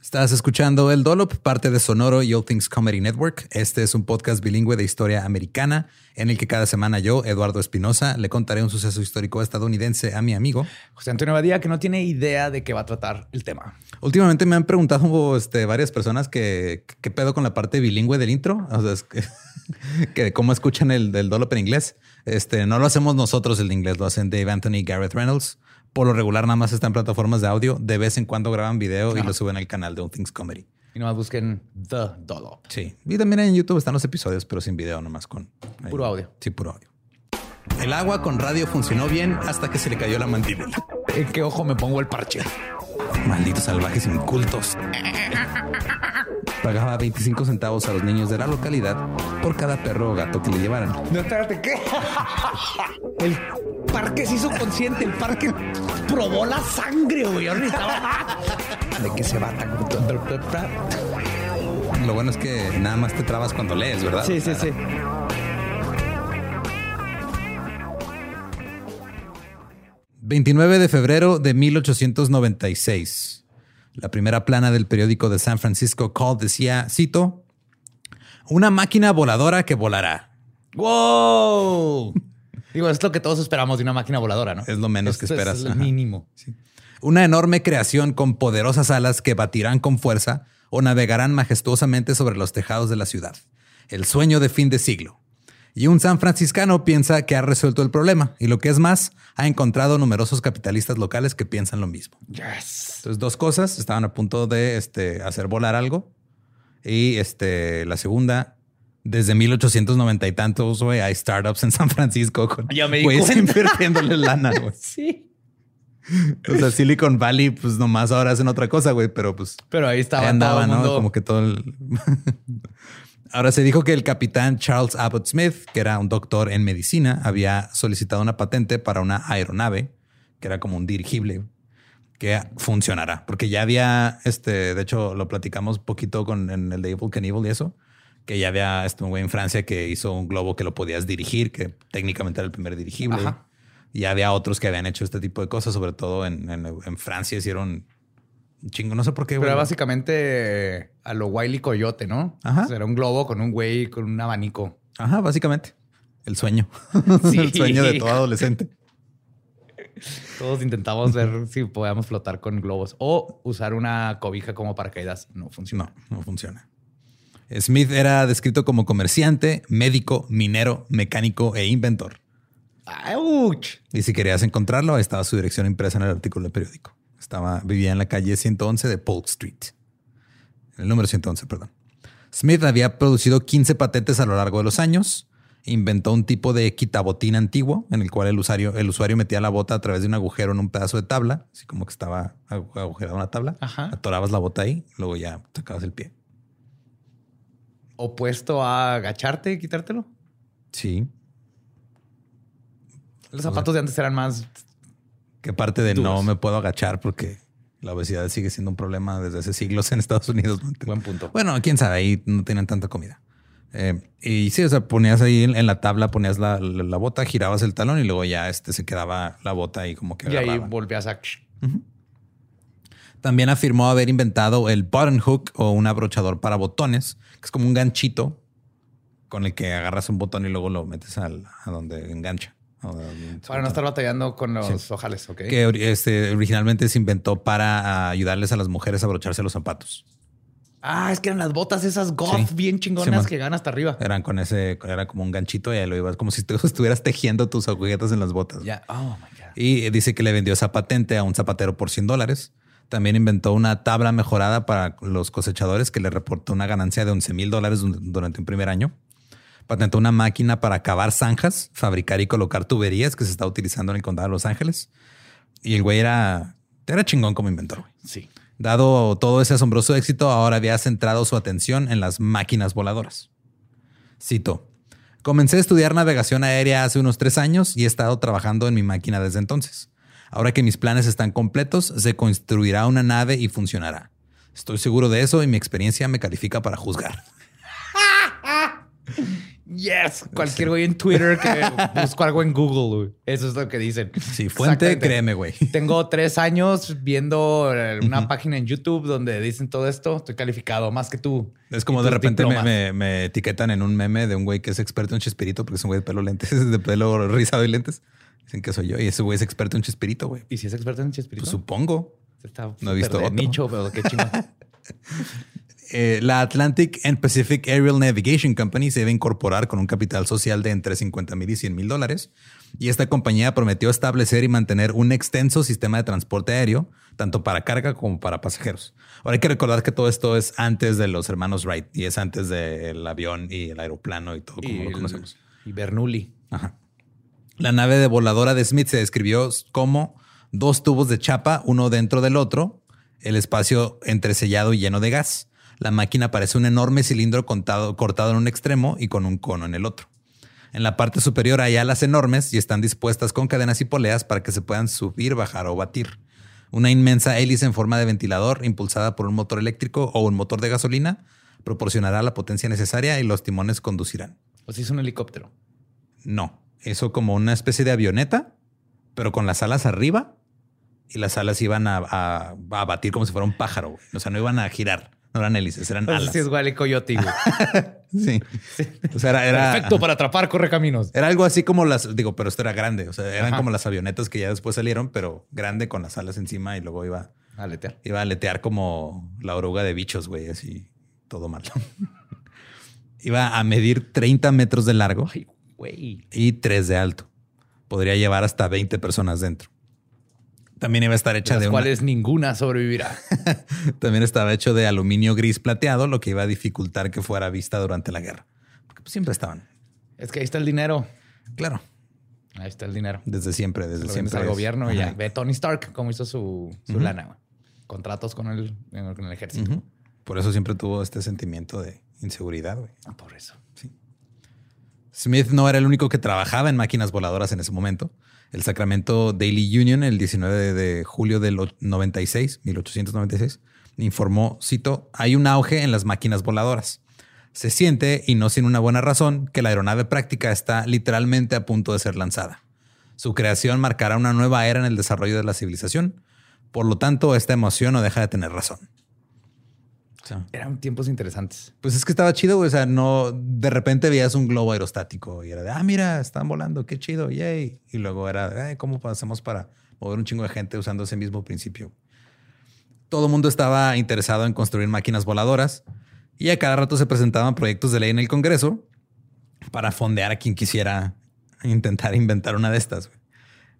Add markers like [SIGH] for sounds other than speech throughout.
Estás escuchando El Dolop, parte de Sonoro y All Things Comedy Network. Este es un podcast bilingüe de historia americana en el que cada semana yo, Eduardo Espinosa, le contaré un suceso histórico estadounidense a mi amigo José Antonio Badía, que no tiene idea de qué va a tratar el tema. Últimamente me han preguntado este, varias personas que qué pedo con la parte bilingüe del intro, o sea, es que, [LAUGHS] que cómo escuchan el Dolop en inglés. Este, no lo hacemos nosotros el inglés, lo hacen Dave Anthony y Garrett Reynolds. Por lo regular nada más está en plataformas de audio. De vez en cuando graban video y lo suben al canal de All Things Comedy. Y nomás busquen The Dollop. Sí. Y también en YouTube están los episodios, pero sin video, nomás con... ahí. Puro audio. Sí, puro audio. El agua con radio funcionó bien hasta que se le cayó la mandíbula. ¿En qué ojo me pongo el parche? Malditos salvajes incultos. Pagaba 25 centavos a los niños de la localidad por cada perro o gato que le llevaran. No, espérate, ¿qué? [LAUGHS] El parque se hizo consciente, el parque probó la sangre, güey. Ahora necesitaba... ¿De qué se va tan... Lo bueno es que nada más te trabas cuando lees, ¿verdad? Sí, sí, sí. ...29 de febrero de 1896... ...la primera plana del periódico de San Francisco Call decía... ...cito... ...una máquina voladora que volará... ¡Wow! Digo, es lo que todos esperamos de una máquina voladora, ¿no? Es lo menos que esperas. Es lo Ajá. mínimo. Una enorme creación con poderosas alas que batirán con fuerza o navegarán majestuosamente sobre los tejados de la ciudad. El sueño de fin de siglo. Y un san franciscano piensa que ha resuelto el problema y lo que es más, ha encontrado numerosos capitalistas locales que piensan lo mismo. Yes. Entonces, dos cosas, estaban a punto de este, hacer volar algo. Y este, la segunda, desde 1890 y tantos, güey, hay startups en San Francisco con Ya me di güeyes invirtiéndole lana, güey. [LAUGHS] Sí. O sea, Silicon Valley, pues nomás ahora hacen otra cosa, güey, pero pues Pero ahí ahí estaba andaba, todo ¿no? mundo. Como que todo el... [LAUGHS] Ahora se dijo que el capitán Charles Abbott Smith, que era un doctor en medicina, había solicitado una patente para una aeronave, que era como un dirigible, que funcionará. Porque ya había, este, de hecho, lo platicamos poquito con en el de Evil Knievel y eso, que ya había este güey en Francia que hizo un globo que lo podías dirigir, que técnicamente era el primer dirigible. Ajá. Y había otros que habían hecho este tipo de cosas, sobre todo en, en- en Francia hicieron un chingo, no sé por qué. Pero güey. era básicamente a lo Wiley Coyote, ¿no? Ajá. O sea, era un globo con un güey con un abanico. Ajá, básicamente. El sueño. [LAUGHS] Sí. el sueño de todo adolescente. Todos intentamos ver si podíamos flotar con globos o usar una cobija como paracaídas. No funciona. No, no funciona. Smith era descrito como comerciante, médico, minero, mecánico e inventor. ¡Auch! Y si querías encontrarlo, ahí estaba su dirección impresa en el artículo del periódico. Estaba, vivía en la calle 111 de Polk Street. El número 111, perdón. Smith había producido 15 patentes a lo largo de los años. Inventó un tipo de quitabotín antiguo en el cual el usuario, el usuario metía la bota a través de un agujero en un pedazo de tabla, así como que estaba agu- agujerada una tabla. Ajá. Atorabas la bota ahí, luego ya sacabas el pie. Opuesto a agacharte y quitártelo. Sí. Los zapatos de antes eran más. Que parte de no me puedo agachar porque la obesidad sigue siendo un problema desde hace siglos en Estados Unidos. [LAUGHS] Buen punto. Bueno, quién sabe, ahí no tienen tanta comida. Eh, y sí, o sea, ponías ahí en, en la tabla, ponías la, la- la bota, girabas el talón y luego ya este, se quedaba la bota ahí como que Y ahí volvías a. También afirmó haber inventado el button hook o un abrochador para botones, que es como un ganchito con el que agarras un botón y luego lo metes al, a donde engancha. Donde- Para no estar batallando con los ojales, ¿ok? que este, originalmente se inventó para ayudarles a las mujeres a abrocharse los zapatos. Ah, es que eran las botas esas goth Sí. bien chingonas que van hasta arriba. Eran con ese, era como un ganchito y ahí lo ibas como si [LAUGHS] estuvieras tejiendo tus agujetas en las botas. Ya. Oh my God. Y dice que le vendió esa patente a un zapatero por 100 dólares. También inventó una tabla mejorada para los cosechadores que le reportó una ganancia de 11 mil dólares durante un primer año. Patentó una máquina para cavar zanjas, fabricar y colocar tuberías que se está utilizando en el condado de Los Ángeles. Y el güey era, era chingón como inventor. güey. Sí. Dado todo ese asombroso éxito, ahora había centrado su atención en las máquinas voladoras. Cito. Comencé a estudiar navegación aérea hace unos tres años y he estado trabajando en mi máquina desde entonces. Ahora que mis planes están completos, se construirá una nave y funcionará. Estoy seguro de eso y mi experiencia me califica para juzgar. [LAUGHS] Yes. Cualquier güey en Twitter que [LAUGHS] busco algo en Google. güey. Eso es lo que dicen. Sí, fuente, créeme, güey. [LAUGHS] Tengo tres años viendo eh, una página en YouTube donde dicen todo esto. Estoy calificado más que tú. Es como de repente me- me etiquetan en un meme de un güey que es experto en Chespirito porque es un güey de pelo lentes, de pelo rizado y lentes. Dicen que soy yo y ese güey es experto en Chespirito, güey. ¿Y si es experto en Chespirito? Pues supongo. Está no he visto otro. nicho, pero qué chingón. [LAUGHS] Eh, la Atlantic and Pacific Aerial Navigation Company se debe incorporar con un capital social de entre 50 mil y 100 mil dólares. Y esta compañía prometió establecer y mantener un extenso sistema de transporte aéreo, tanto para carga como para pasajeros. Ahora hay que recordar que todo esto es antes de los hermanos Wright y es antes del avión y el aeroplano y todo como y, lo conocemos. y Bernoulli. Ajá. La nave de voladora de Smith se describió como dos tubos de chapa, uno dentro del otro, el espacio entresellado y lleno de gas. La máquina parece un enorme cilindro contado- cortado en un extremo y con un cono en el otro. En la parte superior hay alas enormes y están dispuestas con cadenas y poleas para que se puedan subir, bajar o batir. Una inmensa hélice en forma de ventilador impulsada por un motor eléctrico o un motor de gasolina proporcionará la potencia necesaria y los timones conducirán. O si es un helicóptero. No, eso como una especie de avioneta, pero con las alas arriba y las alas iban a, a- a batir como si fuera un pájaro. güey. O sea, no iban a girar, no eran hélices, eran alas. sí es Wally Coyote, güey. [LAUGHS] Sí. O sea, era, era, Perfecto para atrapar correcaminos. era algo así como las, digo, pero esto era grande. O sea, eran Ajá. como las avionetas que ya después salieron, pero grande con las alas encima y luego iba, Aletear. iba a aletear como la oruga de bichos, güey, así todo mal. [LAUGHS] iba a medir 30 metros de largo Ay, güey. y 3 de alto. Podría llevar hasta 20 personas dentro. También iba a estar De hecha las de una- cuales ninguna sobrevivirá. [LAUGHS] también estaba hecho de aluminio gris plateado, lo que iba a dificultar que fuera vista durante la guerra. Porque pues, siempre estaban. es que ahí está el dinero. Claro, Ahí está el dinero. desde siempre, desde siempre. al gobierno y ya. Ve Tony Stark cómo hizo su, su lana. Contratos con el, con el ejército. Por eso siempre tuvo este sentimiento de inseguridad. güey. Ah, Por eso. Smith no era el único que trabajaba en máquinas voladoras en ese momento. El Sacramento Daily Union, el 19 de julio del o- 96, 1896, informó, cito, hay un auge en las máquinas voladoras. Se siente, y no sin una buena razón, que la aeronave práctica está literalmente a punto de ser lanzada. Su creación marcará una nueva era en el desarrollo de la civilización. Por lo tanto, esta emoción no deja de tener razón. Eran tiempos interesantes. Pues es que estaba chido, güey. O sea, no de repente veías un globo aerostático y era de, ah, mira, están volando, qué chido, yay. Y luego era, ¿cómo hacemos para mover un chingo de gente usando ese mismo principio? Todo el mundo estaba interesado en construir máquinas voladoras y a cada rato se presentaban proyectos de ley en el Congreso para fondear a quien quisiera intentar [LAUGHS] inventar una de estas.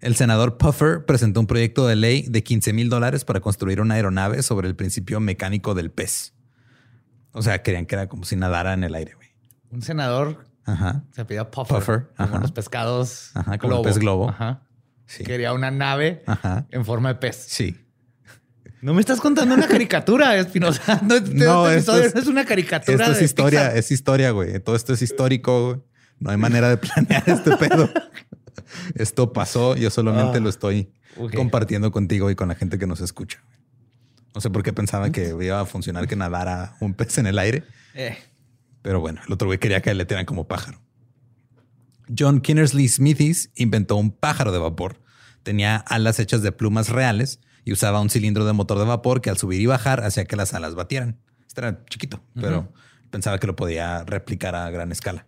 El senador Puffer presentó un proyecto de ley de 15 mil dólares para construir una aeronave sobre el principio mecánico del pez. O sea, querían que era como si nadara en el aire. Güey. Un senador Ajá. se pedía Puffer, Puffer, como ajá. los pescados. Ajá, como el pez globo. Ajá. Sí. Quería una nave Ajá. en forma de pez. Sí. No me estás contando una caricatura, [LAUGHS] Espinosa. No, este No, esto es- una caricatura. Esto es de historia, Pixar. es historia, güey. Todo esto es histórico. güey. No hay manera de planear este pedo. [LAUGHS] [LAUGHS] Esto pasó, yo solamente Ah, lo estoy compartiendo contigo y con la gente que nos escucha. No sé por qué pensaba que iba a funcionar que nadara un pez en el aire, Eh, pero bueno, el otro güey quería que le tiraran como pájaro. John Kinnersley Smithies inventó un pájaro de vapor. Tenía alas hechas de plumas reales y usaba un cilindro de motor de vapor que al subir y bajar hacía que las alas batieran. Este era chiquito, pero pensaba que lo podía replicar a gran escala.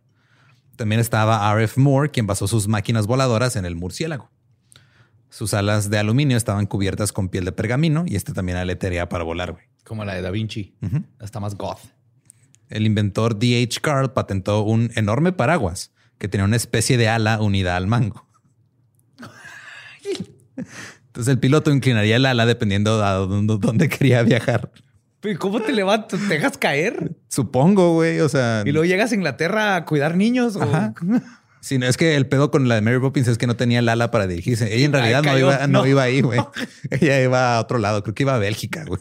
También estaba R.F. Moore, quien basó sus máquinas voladoras en el murciélago. Sus alas de aluminio estaban cubiertas con piel de pergamino y este también aletería para volar. güey. como la de Da Vinci. Está más goth. El inventor D.H. Carl patentó un enorme paraguas que tenía una especie de ala unida al mango. [LAUGHS] Entonces el piloto inclinaría el ala dependiendo dónde, dónde quería viajar. Pero ¿Cómo te levantas? ¿Te dejas caer? Supongo, güey. O sea, Y luego llegas a Inglaterra a cuidar niños. o- Ajá. [LAUGHS] Sí, no, es que el pedo con la de Mary Poppins es que no tenía el ala para dirigirse. Ella en realidad no cayó. iba, no No. iba ahí, güey. [LAUGHS] Ella iba a otro lado. Creo que iba a Bélgica, güey.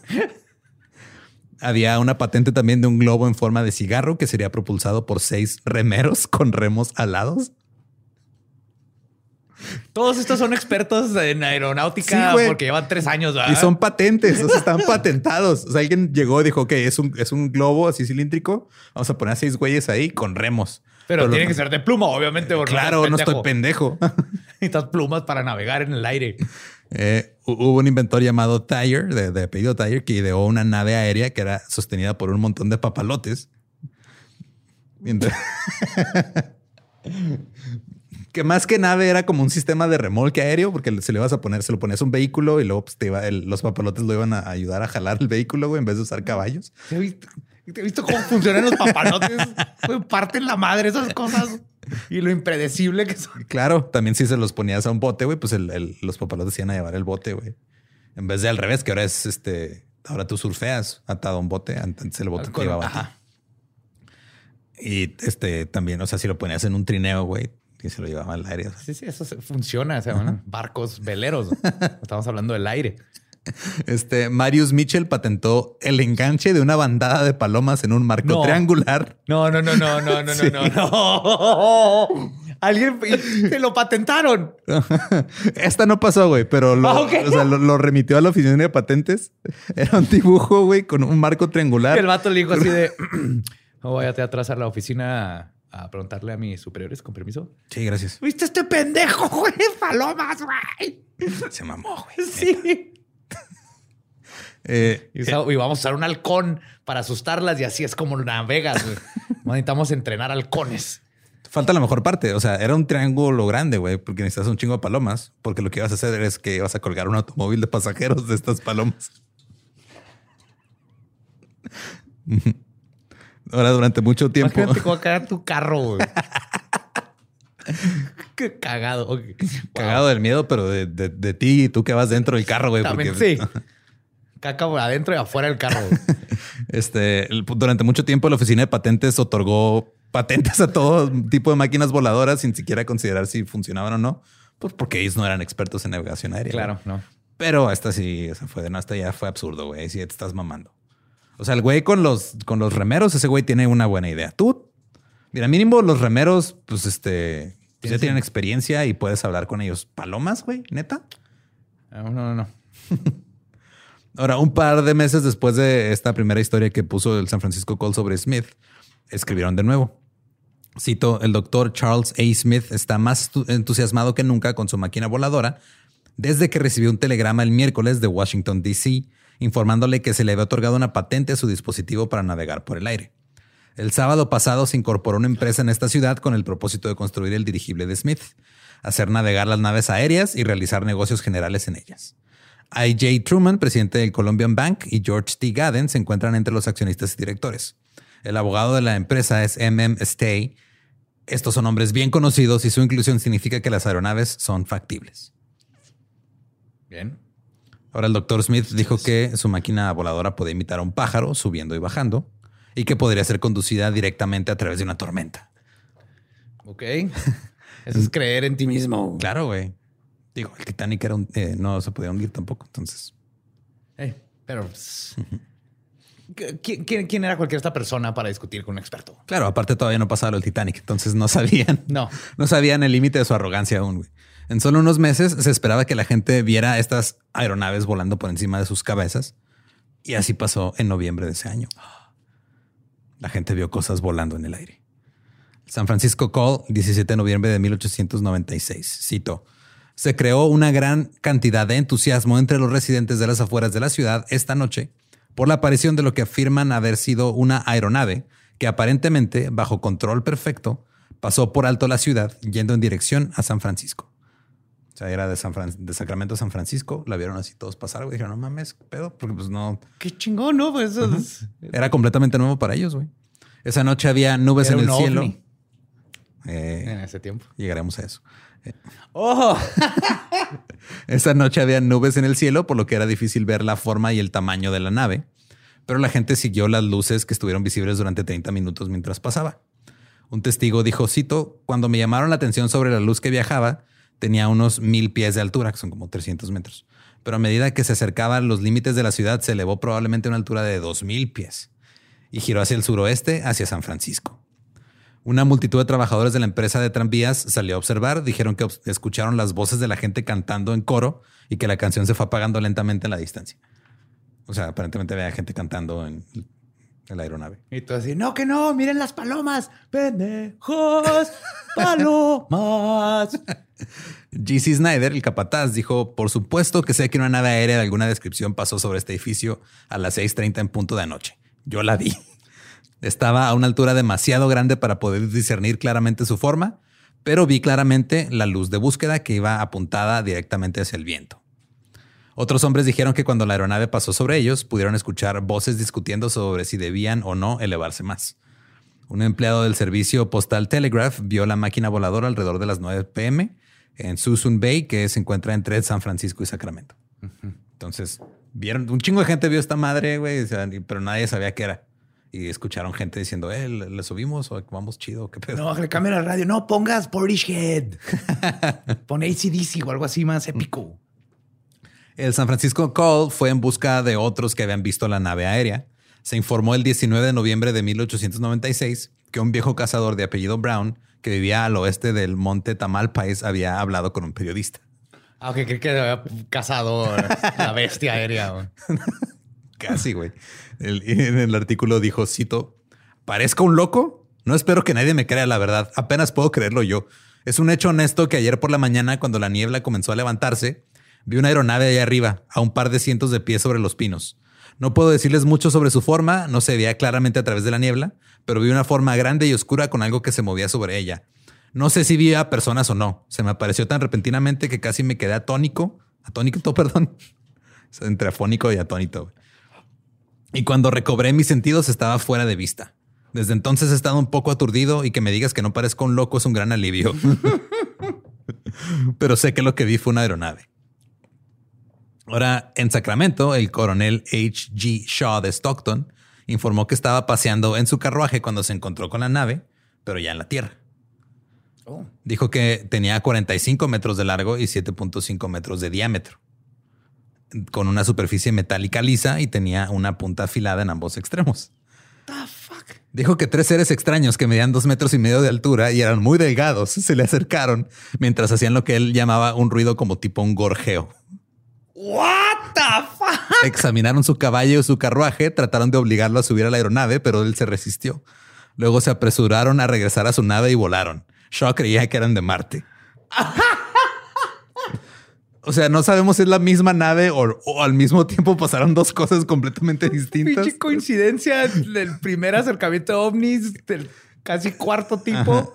Había una patente también de un globo en forma de cigarro que sería propulsado por seis remeros con remos alados. Todos estos son expertos en aeronáutica Sí, porque llevan tres años. ¿verdad? Y son patentes, o sea, están patentados. O sea, alguien llegó y dijo que es un, es un globo así cilíndrico. Vamos a poner a seis güeyes ahí con remos. Pero lo- tiene que ser de pluma, obviamente. porque Claro, no estoy pendejo. [LAUGHS] [LAUGHS] Necesitas plumas para navegar en el aire. Eh, hu- hubo un inventor llamado Tire, de, de apellido Tire, que ideó una nave aérea que era sostenida por un montón de papalotes. Y ent- [LAUGHS] que más que nave era como un sistema de remolque aéreo, porque se le ibas a poner, se lo ponías a un vehículo y luego pues, te iba, el- los papalotes lo iban a ayudar a jalar el vehículo güey, en vez de usar caballos. ¿Te has visto, te has visto cómo funcionan los papalotes? [LAUGHS] Güey, Parten la madre esas cosas. Y lo impredecible que son. Claro, también si se los ponías a un bote, güey, pues el- el- los papalotes iban a llevar el bote, güey. En vez de al revés, que ahora es este, ahora tú surfeas atado a un bote, antes el bote te iba a. Y este también, o sea, si lo ponías en un trineo, güey, y se lo llevaba al aire. o sea. Sí, sí, eso se- funciona. Se llaman barcos veleros. Estamos hablando del aire. [LAUGHS] Este Marius Mitchell patentó el enganche de una bandada de palomas en un marco No. triangular. No, no, no, no, no, no, Sí. no, no. [LAUGHS] Alguien te lo patentaron. [LAUGHS] Esta no pasó, güey, pero lo, Ah, o sea, lo, lo remitió a la oficina de patentes. Era un dibujo, güey, con un marco triangular. El vato le dijo así de [CLEARS THROAT] "Oh, váyate atrás a la oficina a, preguntarle a mis superiores con permiso. Sí, gracias. ¿Viste este pendejo, güey? [LAUGHS] Palomas, güey. Se mamó, güey. [LAUGHS] Sí. Eh, Y, usa- y vamos a usar un halcón para asustarlas y así es como navegas, güey. [LAUGHS] Necesitamos entrenar halcones. Falta la mejor parte. O sea, era un triángulo grande, güey, porque necesitas un chingo de palomas. Porque lo que ibas a hacer es que ibas a colgar un automóvil de pasajeros de estas palomas. Ahora, durante mucho tiempo. Imagínate [LAUGHS] cómo cagar tu carro, güey. [LAUGHS] Qué cagado. Cagado del miedo, pero de, de- de ti y tú que vas dentro del carro, güey. También, porque- [LAUGHS] sí. Caca por adentro y afuera del carro. güey. Este, el- durante mucho tiempo la oficina de patentes otorgó patentes a todo tipo de máquinas voladoras sin siquiera considerar si funcionaban o no, pues porque ellos no eran expertos en navegación aérea. güey. Claro, no. Pero esta sí, esa fue de no, esta ya fue absurdo, güey. Sí, te estás mamando. O sea, el güey con los, con los remeros, ese güey tiene una buena idea. Tú, mira, mínimo los remeros, pues este, pues, ya tienen experiencia y puedes hablar con ellos. Palomas, güey, neta. No, no, no. [LAUGHS] Ahora, un par de meses después de esta primera historia que puso el San Francisco Call sobre Smith, escribieron de nuevo. Cito, el doctor Charles A. Smith está más tu- entusiasmado que nunca con su máquina voladora desde que recibió un telegrama el miércoles de Washington, D.C., informándole que se le había otorgado una patente a su dispositivo para navegar por el aire. El sábado pasado se incorporó una empresa en esta ciudad con el propósito de construir el dirigible de Smith, hacer navegar las naves aéreas y realizar negocios generales en ellas. I.J. Truman, presidente del Colombian Bank, y George T. Gadden se encuentran entre los accionistas y directores. El abogado de la empresa es M.M. Stay. Estos son hombres bien conocidos y su inclusión significa que las aeronaves son factibles. Bien. Ahora el doctor Smith dijo que su máquina voladora podía imitar a un pájaro subiendo y bajando y que podría ser conducida directamente a través de una tormenta. Ok. Eso es creer en ti mismo. Claro, güey. Digo, el Titanic era un, eh, no se podía hundir tampoco, entonces. Eh, pero pues, ¿quién, quién- quién era cualquier esta persona para discutir con un experto? Claro, aparte todavía no pasaba lo del Titanic, entonces no sabían. No. No sabían el límite de su arrogancia aún, güey. En solo unos meses se esperaba que la gente viera estas aeronaves volando por encima de sus cabezas. Y así pasó en noviembre de ese año. La gente vio cosas volando en el aire. San Francisco Call, 17 de noviembre de 1896. Cito. Se creó una gran cantidad de entusiasmo entre los residentes de las afueras de la ciudad esta noche por la aparición de lo que afirman haber sido una aeronave que aparentemente, bajo control perfecto, pasó por alto la ciudad yendo en dirección a San Francisco. O sea, era de, San Fran- de Sacramento a San Francisco. La vieron así todos pasar, güey. Dijeron, no mames, ¿qué pedo, porque pues no, Qué chingón, ¿no? Pues eso es- era completamente nuevo para ellos, güey. Esa noche había nubes Era en el cielo. Eh, en ese tiempo. llegaremos a eso. ¡Oh! [LAUGHS] Esa noche había nubes en el cielo, por lo que era difícil ver la forma y el tamaño de la nave. Pero la gente siguió las luces que estuvieron visibles durante 30 minutos mientras pasaba. Un testigo dijo, cito, cuando me llamaron la atención sobre la luz que viajaba, tenía unos mil pies de altura, que son como 300 metros. Pero a medida que se acercaba a los límites de la ciudad, se elevó probablemente a una altura de 2000 pies y giró hacia el suroeste, hacia San Francisco. Una multitud de trabajadores de la empresa de tranvías salió a observar, dijeron que escucharon las voces de la gente cantando en coro y que la canción se fue apagando lentamente en la distancia. O sea, aparentemente había gente cantando en en la aeronave. Y tú así, no, que no, miren las palomas, pendejos, [LAUGHS] palomas. GC Snyder, el capataz, dijo, por supuesto que sé que una nave aérea de alguna descripción pasó sobre este edificio a las 6.30 en punto de anoche. Yo la vi. Estaba a una altura demasiado grande para poder discernir claramente su forma, pero vi claramente la luz de búsqueda que iba apuntada directamente hacia el viento. Otros hombres dijeron que cuando la aeronave pasó sobre ellos, pudieron escuchar voces discutiendo sobre si debían o no elevarse más. Un empleado del servicio postal Telegraph vio la máquina voladora alrededor de las 9 pm en Susun Bay, que se encuentra entre San Francisco y Sacramento. Entonces, vieron, un chingo de gente vio esta madre, güey, pero nadie sabía qué era. Y escucharon gente diciendo, eh, ¿le, subimos o vamos chido? ¿Qué pedo? No, le cambien la radio. No, pongas Portishead. [LAUGHS] Pon ACDC o algo así más épico. El San Francisco Call fue en busca de otros que habían visto la nave aérea. Se informó el 19 de noviembre de 1896 que un viejo cazador de apellido Brown, que vivía al oeste del monte Tamalpais, había hablado con un periodista. Aunque creí que había cazado la bestia aérea. [LAUGHS] Casi, güey. El- en el artículo dijo, cito, ¿parezco un loco? No espero que nadie me crea la verdad. Apenas puedo creerlo yo. Es un hecho honesto que ayer por la mañana, cuando la niebla comenzó a levantarse, vi una aeronave allá arriba, a un par de cientos de pies sobre los pinos. No puedo decirles mucho sobre su forma, no se veía claramente a través de la niebla, pero vi una forma grande y oscura con algo que se movía sobre ella. No sé si vi a personas o no. Se me apareció tan repentinamente que casi me quedé atónico. Atónico, [LAUGHS] perdón. Entre afónico y atónito. Y cuando recobré mis sentidos estaba fuera de vista. Desde entonces he estado un poco aturdido y que me digas que no parezco un loco es un gran alivio. [LAUGHS] Pero sé que lo que vi fue una aeronave. Ahora, en Sacramento, el coronel H.G. Shaw de Stockton informó que estaba paseando en su carruaje cuando se encontró con la nave, pero ya en la tierra. Oh. Dijo que tenía 45 metros de largo y 7.5 metros de diámetro, con una superficie metálica lisa y tenía una punta afilada en ambos extremos. The fuck? Dijo que tres seres extraños que medían dos metros y medio de altura y eran muy delgados se le acercaron mientras hacían lo que él llamaba un ruido como tipo un gorjeo. What the fuck? Examinaron su caballo y su carruaje, trataron de obligarlo a subir a la aeronave, pero él se resistió. Luego se apresuraron a regresar a su nave y volaron. Shaw creía que eran de Marte. [LAUGHS] O sea, no sabemos si es la misma nave o, o al mismo tiempo pasaron dos cosas completamente distintas. Pinche coincidencia del primer acercamiento de ovnis del casi cuarto tipo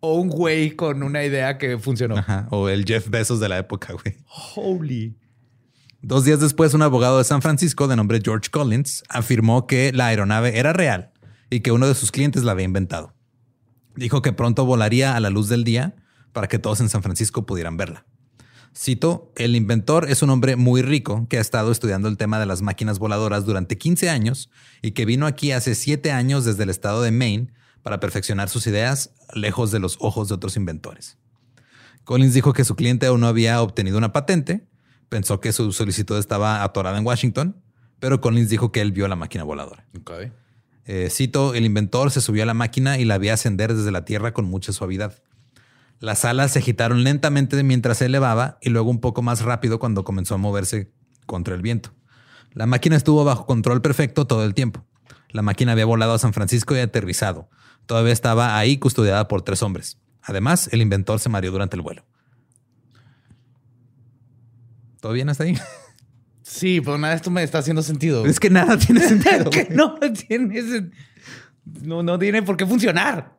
o un güey con una idea que funcionó. Ajá, O el Jeff Bezos de la época, güey. Holy. Dos días después, un abogado de San Francisco de nombre George Collins afirmó que la aeronave era real y que uno de sus clientes la había inventado. Dijo que pronto volaría a la luz del día para que todos en San Francisco pudieran verla. Cito, el inventor es un hombre muy rico que ha estado estudiando el tema de las máquinas voladoras durante 15 años y que vino aquí hace 7 años desde el estado de Maine para perfeccionar sus ideas lejos de los ojos de otros inventores. Collins dijo que su cliente aún no había obtenido una patente, pensó que su solicitud estaba atorada en Washington, pero Collins dijo que él vio la máquina voladora. Eh, cito, el inventor se subió a la máquina y la vi ascender desde la tierra con mucha suavidad. Las alas se agitaron lentamente mientras se elevaba y luego un poco más rápido cuando comenzó a moverse contra el viento. La máquina estuvo bajo control perfecto todo el tiempo. La máquina había volado a San Francisco y aterrizado. Todavía estaba ahí custodiada por tres hombres. Además, el inventor se mareó durante el vuelo. ¿Todo bien hasta ahí? [LAUGHS] Sí, pero nada de esto me está haciendo sentido. Es que nada tiene [LAUGHS] sentido. que no tiene no, no tiene por qué funcionar.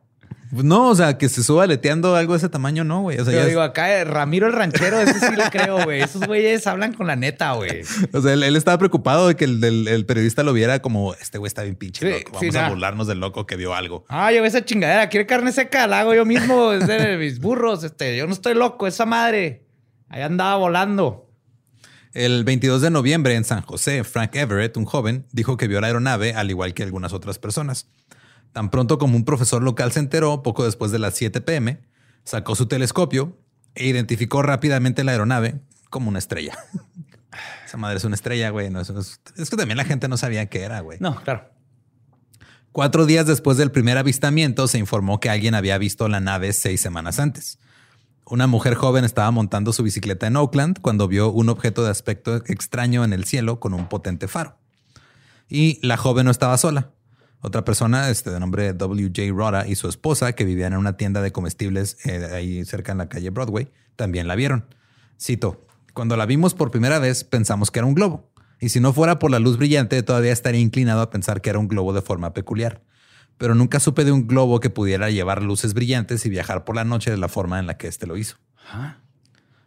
No, o sea, que se suba aleteando algo de ese tamaño, no, güey. O sea, Yo ya es- digo, acá eh, Ramiro el ranchero, ese sí le creo, güey. Esos güeyes hablan con la neta, güey. [LAUGHS] O sea, él, él estaba preocupado de que el, periodista lo viera como este güey está bien pinche loco. sí, Vamos a burlarnos del loco que vio algo. Ah, yo esa chingadera. Quiere carne seca, la hago yo mismo. Es de mis burros. Este, yo no estoy loco, esa madre. Ahí andaba volando. El 22 de noviembre en San José, Frank Everett, un joven, dijo que vio la aeronave al igual que algunas otras personas. Tan pronto como un profesor local se enteró, poco después de las 7 pm, sacó su telescopio e identificó rápidamente la aeronave como una estrella. [LAUGHS] Esa madre es una estrella, güey. No, eso es, es que también la gente no sabía qué era, güey. No, claro. Cuatro días después del primer avistamiento, se informó que alguien había visto la nave seis semanas antes. Una mujer joven estaba montando su bicicleta en Oakland cuando vio un objeto de aspecto extraño en el cielo con un potente faro. Y la joven no estaba sola. Otra persona este, de nombre W.J. Rhoda y su esposa, que vivían en una tienda de comestibles eh, ahí cerca en la calle Broadway, también la vieron. Cito, cuando la vimos por primera vez pensamos que era un globo. Y si no fuera por la luz brillante, todavía estaría inclinado a pensar que era un globo de forma peculiar. Pero nunca supe de un globo que pudiera llevar luces brillantes y viajar por la noche de la forma en la que éste lo hizo.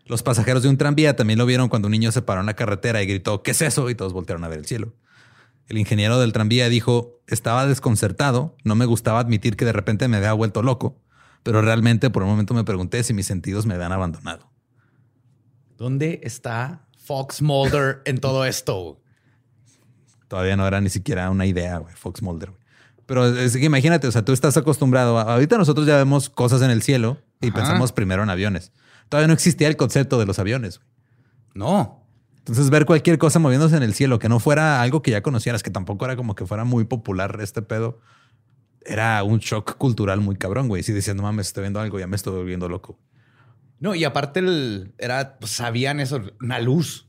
Los pasajeros de un tranvía también lo vieron cuando un niño se paró en la carretera y gritó, ¿qué es eso? Y todos voltearon a ver el cielo. El ingeniero del tranvía dijo, estaba desconcertado, no me gustaba admitir que de repente me había vuelto loco, pero realmente por un momento me pregunté si mis sentidos me habían abandonado. ¿Dónde está Fox Mulder en todo esto? Todavía no era ni siquiera una idea, Fox Mulder. Pero es que imagínate, o sea, tú estás acostumbrado. a- ahorita nosotros ya vemos cosas en el cielo y Ajá. pensamos primero en aviones. Todavía no existía el concepto de los aviones. güey. No. Entonces, ver cualquier cosa moviéndose en el cielo que no fuera algo que ya conocieras, que tampoco era como que fuera muy popular este pedo, era un shock cultural muy cabrón, güey. Si diciendo, mames, estoy viendo algo, ya me estoy volviendo loco. No, y aparte el, era, pues, sabían eso, una luz,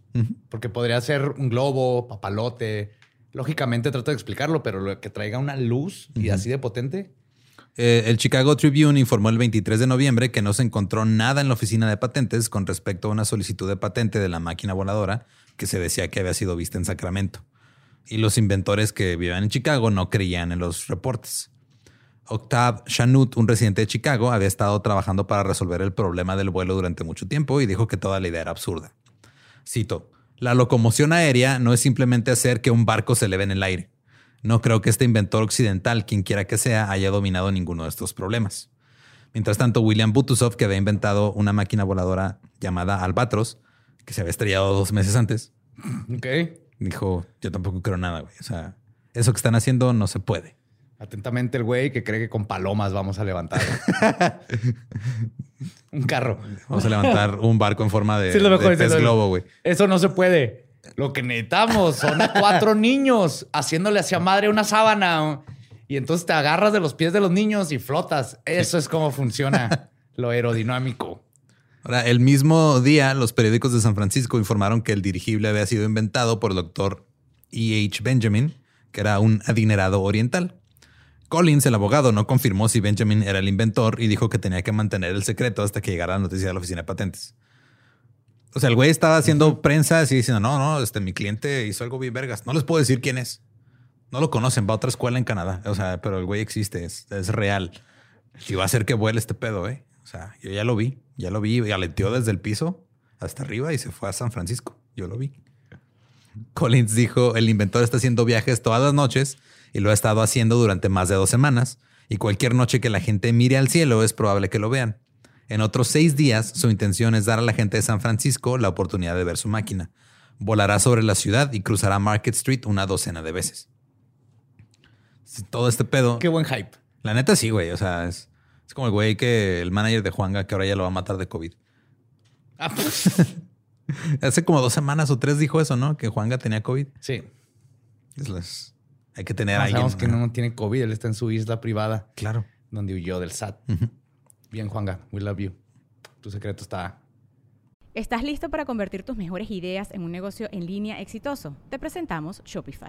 porque podría ser un globo, papalote. Lógicamente trato de explicarlo, pero lo que traiga una luz y así de potente. Eh, el Chicago Tribune informó el 23 de noviembre que no se encontró nada en la oficina de patentes con respecto a una solicitud de patente de la máquina voladora que se decía que había sido vista en Sacramento. Y los inventores que vivían en Chicago no creían en los reportes. Octave Chanut, un residente de Chicago, había estado trabajando para resolver el problema del vuelo durante mucho tiempo y dijo que toda la idea era absurda. Cito, la locomoción aérea no es simplemente hacer que un barco se eleve en el aire. No creo que este inventor occidental, quien quiera que sea, haya dominado ninguno de estos problemas. Mientras tanto, William Butusov, que había inventado una máquina voladora llamada Albatros, que se había estrellado dos meses antes, dijo, yo tampoco creo nada, güey. O sea, eso que están haciendo no se puede. Atentamente el güey que cree que con palomas vamos a levantar [LAUGHS] un carro. Vamos a levantar un barco en forma de, Sí, lo mejor de es pez eso. globo, güey. Eso no se puede. Lo que necesitamos son cuatro [LAUGHS] niños haciéndole hacia madre una sábana. Y entonces te agarras de los pies de los niños y flotas. Eso es como funciona lo aerodinámico. Ahora, el mismo día, los periódicos de San Francisco informaron que el dirigible había sido inventado por el doctor E. H. Benjamin, que era un adinerado oriental. Collins, el abogado, no confirmó si Benjamin era el inventor y dijo que tenía que mantener el secreto hasta que llegara la noticia de la oficina de patentes. O sea, el güey estaba haciendo prensa así diciendo, no, no, este, mi cliente hizo algo bien vergas. No les puedo decir quién es. No lo conocen, va a otra escuela en Canadá. O sea, pero el güey existe, es, es real. Y va a hacer que vuele este pedo, ¿eh? O sea, yo ya lo vi, ya lo vi, y aleteó desde el piso hasta arriba y se fue a San Francisco. Yo lo vi. Collins dijo, el inventor está haciendo viajes todas las noches y lo ha estado haciendo durante más de dos semanas. Y cualquier noche que la gente mire al cielo es probable que lo vean. En otros seis días, su intención es dar a la gente de San Francisco la oportunidad de ver su máquina. Volará sobre la ciudad y cruzará Market Street una docena de veces. Todo este pedo. Qué buen hype. La neta sí, güey. O sea, es, es como el güey que el manager de Juanga que ahora ya lo va a matar de COVID. Ah, pues, [LAUGHS] Hace como dos semanas o tres dijo eso, ¿no? Que Juanga tenía COVID. sí. Es las- hay que tener a No, alguien. sabemos que no tiene COVID. Él está en su isla privada Claro. donde huyó del SAT. Bien, Juanga. We love you. Tu secreto está. ¿Estás listo para convertir tus mejores ideas en un negocio en línea exitoso? Te presentamos Shopify.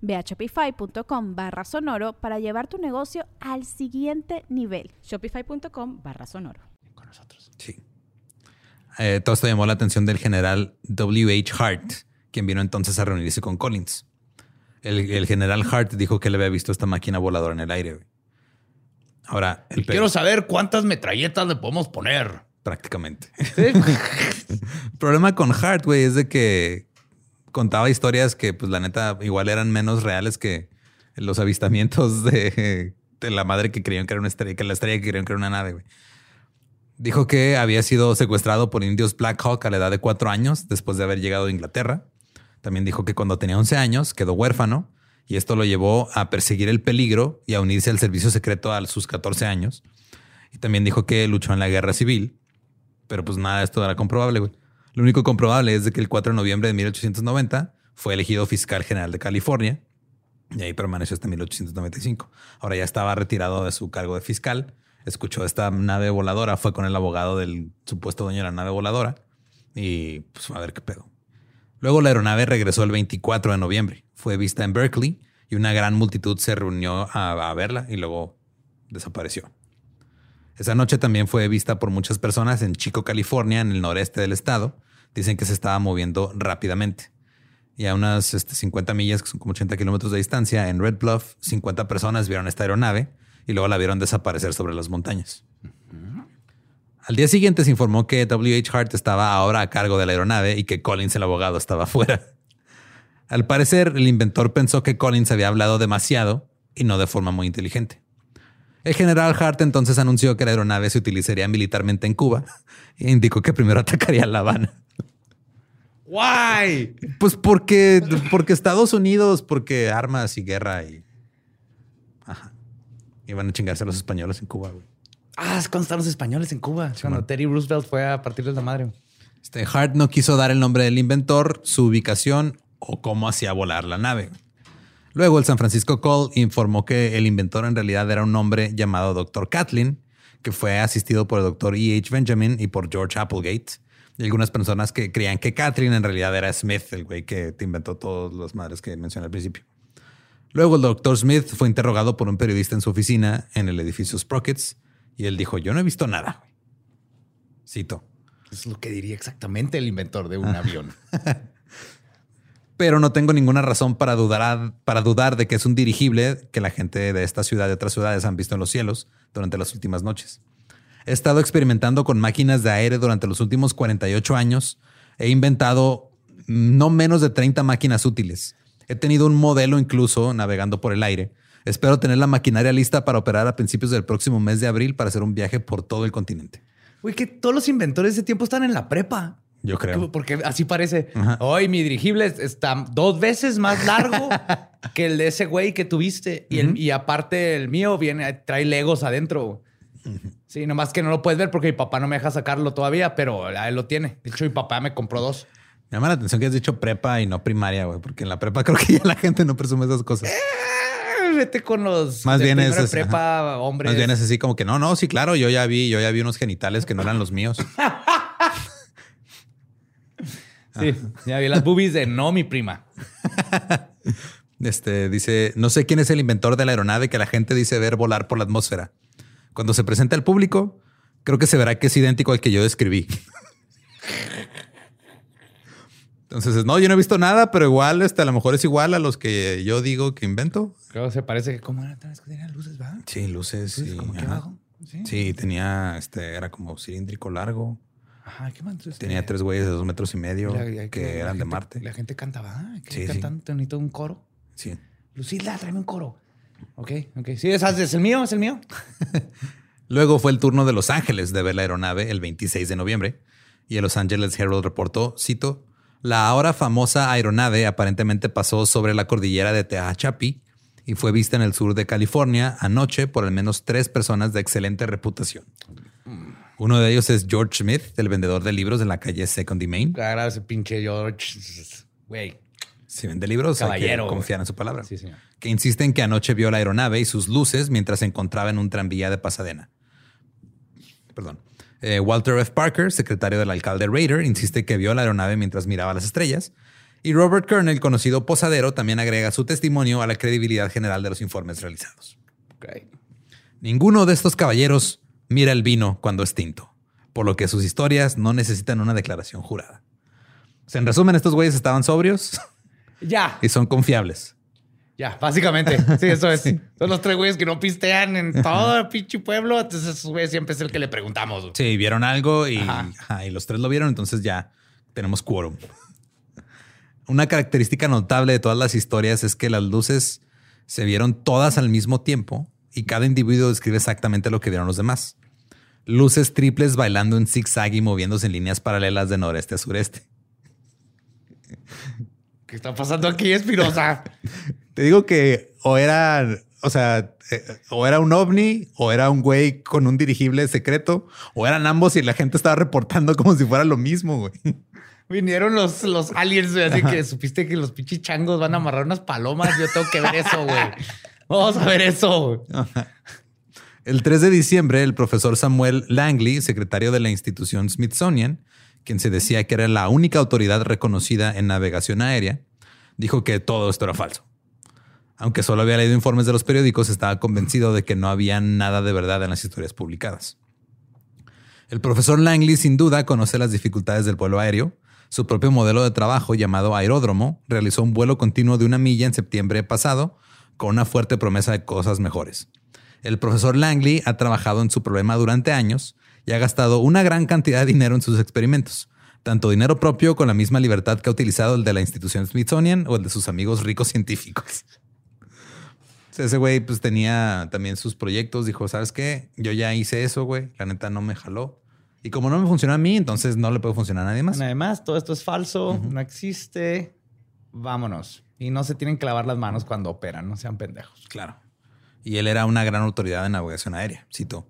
Ve a shopify.com barra sonoro para llevar tu negocio al siguiente nivel. Shopify.com barra sonoro. Con nosotros. Sí. Eh, todo esto llamó la atención del general W.H. Hart, quien vino entonces a reunirse con Collins. El, el general Hart dijo que le había visto esta máquina voladora en el aire. güey. Ahora, el Quiero saber cuántas metralletas le podemos poner. prácticamente. [LAUGHS] El problema con Hart, güey, es de que contaba historias que, pues, la neta, igual eran menos reales que los avistamientos [LAUGHS] de, la madre que creían que era una estrella, que la estrella que creían que era una nave. Dijo que había sido secuestrado por indios Black Hawk a la edad de cuatro años después de haber llegado a Inglaterra. También dijo que cuando tenía 11 años quedó huérfano y esto lo llevó a perseguir el peligro y a unirse al servicio secreto a sus 14 años. Y también dijo que luchó en la guerra civil, pero pues nada esto era comprobable. güey. Lo único comprobable es de que el 4 de noviembre de 1890 fue elegido fiscal general de California y ahí permaneció hasta 1895. Ahora ya estaba retirado de su cargo de fiscal. Escuchó esta nave voladora, fue con el abogado del supuesto dueño de la nave voladora y pues a ver qué pedo. Luego la aeronave regresó el 24 de noviembre. Fue vista en Berkeley y una gran multitud se reunió a, a verla y luego desapareció. Esa noche también fue vista por muchas personas en Chico, California, en el noreste del estado. Dicen que se estaba moviendo rápidamente. Y a unas este, 50 millas, que son como 80 kilómetros de distancia, en Red Bluff, 50 personas vieron esta aeronave y luego la vieron desaparecer sobre las montañas. Al día siguiente se informó que W.H. Hart estaba ahora a cargo de la aeronave y que Collins, el abogado, estaba fuera. Al parecer, el inventor pensó que Collins había hablado demasiado y no de forma muy inteligente. El general Hart entonces anunció que la aeronave se utilizaría militarmente en Cuba e indicó que primero atacaría La Habana. ¡Guay! Pues porque, porque Estados Unidos, porque armas y guerra y. Ajá. Iban a chingarse a los españoles en Cuba. güey. Ah, es cuando están los españoles en Cuba. cuando Teddy Roosevelt fue a partirles la madre. Este Hart no quiso dar el nombre del inventor, su ubicación o cómo hacía volar la nave. Luego el San Francisco Call informó que el inventor en realidad era un hombre llamado Dr. Catlin, que fue asistido por el Dr. E. H. Benjamin y por George Applegate. Y algunas personas que creían que Catlin en realidad era Smith, el güey que te inventó todas las madres que mencioné al principio. Luego el Dr. Smith fue interrogado por un periodista en su oficina en el edificio Sprockets y él dijo, yo no he visto nada. güey". Cito. Es lo que diría exactamente el inventor de un avión. [LAUGHS] pero no tengo ninguna razón para dudar, para dudar de que es un dirigible que la gente de esta ciudad y otras ciudades han visto en los cielos durante las últimas noches. He estado experimentando con máquinas de aire durante los últimos 48 años. He inventado no menos de 30 máquinas útiles. He tenido un modelo incluso navegando por el aire. Espero tener la maquinaria lista para operar a principios del próximo mes de abril para hacer un viaje por todo el continente. Güey, que todos los inventores de ese tiempo están en la prepa. Yo creo. Porque así parece. Hoy mi dirigible está dos veces más largo [LAUGHS] que el de ese güey que tuviste. Y, el- y aparte el mío viene, trae legos adentro. Sí, nomás que no lo puedes ver porque mi papá no me deja sacarlo todavía, pero él lo tiene. De hecho, mi papá me compró dos. Me llama la atención que has dicho prepa y no primaria, güey, porque en la prepa [LAUGHS] creo que ya la gente no presume esas cosas. Ah, Vete con los Más de bien es- prepa, hombres. Más bien es así como que no, no, sí, claro, yo ya vi, yo ya vi unos genitales que no eran los míos. [LAUGHS] Sí, ya vi las boobies de no mi prima. [LAUGHS] Este dice, no sé quién es el inventor de la aeronave que la gente dice ver volar por la atmósfera. Cuando se presenta al público, creo que se verá que es idéntico al que yo describí. Entonces, no, yo no he visto nada, pero igual, este, a lo mejor es igual a los que yo digo que invento. Creo que se parece que como era que tenía luces, ¿verdad? Sí, luces. Luces sí, como ajá. abajo. Sí. Sí, tenía, este, era como cilíndrico largo. Ajá, ¿qué? Entonces, Tenía eh, tres güeyes de dos metros y medio la- la- que la eran de gente- Marte. La gente cantaba, ah, que Sí, sí. cantando, necesito un coro. Sí. Lucilda, tráeme un coro. Ok, ok. Sí, es, es el mío, es el mío. [LAUGHS] Luego fue el turno de Los Ángeles de ver la aeronave el 26 de noviembre y el Los Angeles Herald reportó, cito, la ahora famosa aeronave aparentemente pasó sobre la cordillera de Tehachapi y fue vista en el sur de California anoche por al menos tres personas de excelente reputación. Uno de ellos es George Smith, el vendedor de libros en la calle Second y Main. Claro, ese pinche George. Güey. Si vende libros, hay Caballero, que güey. confiar en su palabra. Sí, señor. Que insiste en que anoche vio la aeronave y sus luces mientras se encontraba en un tranvía de Pasadena. Perdón. Eh, Walter F. Parker, secretario del alcalde Rader, insiste que vio la aeronave mientras miraba las estrellas. Y Robert Kern, el conocido posadero, también agrega su testimonio a la credibilidad general de los informes realizados. Ninguno de estos caballeros mira el vino cuando es tinto, por lo que sus historias no necesitan una declaración jurada. O sea, en resumen, estos güeyes estaban sobrios [LAUGHS] Ya, y son confiables. ya, básicamente. Sí, eso es. [LAUGHS] Son los tres güeyes que no pistean en todo el pinche pueblo. Entonces, esos güeyes siempre es el que le preguntamos. Sí, vieron algo y, Ajá. ajá, y los tres lo vieron, entonces ya tenemos quórum. Una característica notable de todas las historias es que las luces se vieron todas al mismo tiempo y cada individuo describe exactamente lo que vieron los demás. Luces triples bailando en zigzag y moviéndose en líneas paralelas de noreste a sureste. ¿Qué está pasando aquí, Espirosa? [LAUGHS] Te digo que o era, o sea, eh, o era un ovni, o era un güey con un dirigible secreto, o eran ambos y la gente estaba reportando como si fuera lo mismo, güey. Vinieron los, los aliens, güey, así que supiste que los pinches changos van a amarrar unas palomas. Yo tengo que ver eso, güey. Vamos a ver eso. güey. El 3 de diciembre, el profesor Samuel Langley, secretario de la institución Smithsonian, quien se decía que era la única autoridad reconocida en navegación aérea, dijo que todo esto era falso. Aunque solo había leído informes de los periódicos, estaba convencido de que no había nada de verdad en las historias publicadas. El profesor Langley sin duda conoce las dificultades del vuelo aéreo. Su propio modelo de trabajo llamado aeródromo realizó un vuelo continuo de una milla en septiembre pasado con una fuerte promesa de cosas mejores. El profesor Langley ha trabajado en su problema durante años y ha gastado una gran cantidad de dinero en sus experimentos, tanto dinero propio con la misma libertad que ha utilizado el de la institución Smithsonian o el de sus amigos ricos científicos. O [LAUGHS] sea, ese güey pues tenía también sus proyectos, dijo, ¿sabes qué? Yo ya hice eso, güey, la neta no me jaló. Y como no me funcionó a mí, entonces no le puede funcionar a nadie más. Además, todo esto es falso, no existe. Vámonos. Y no se tienen que lavar las manos cuando operan, no sean pendejos. Claro. Y él era una gran autoridad en navegación aérea. Cito.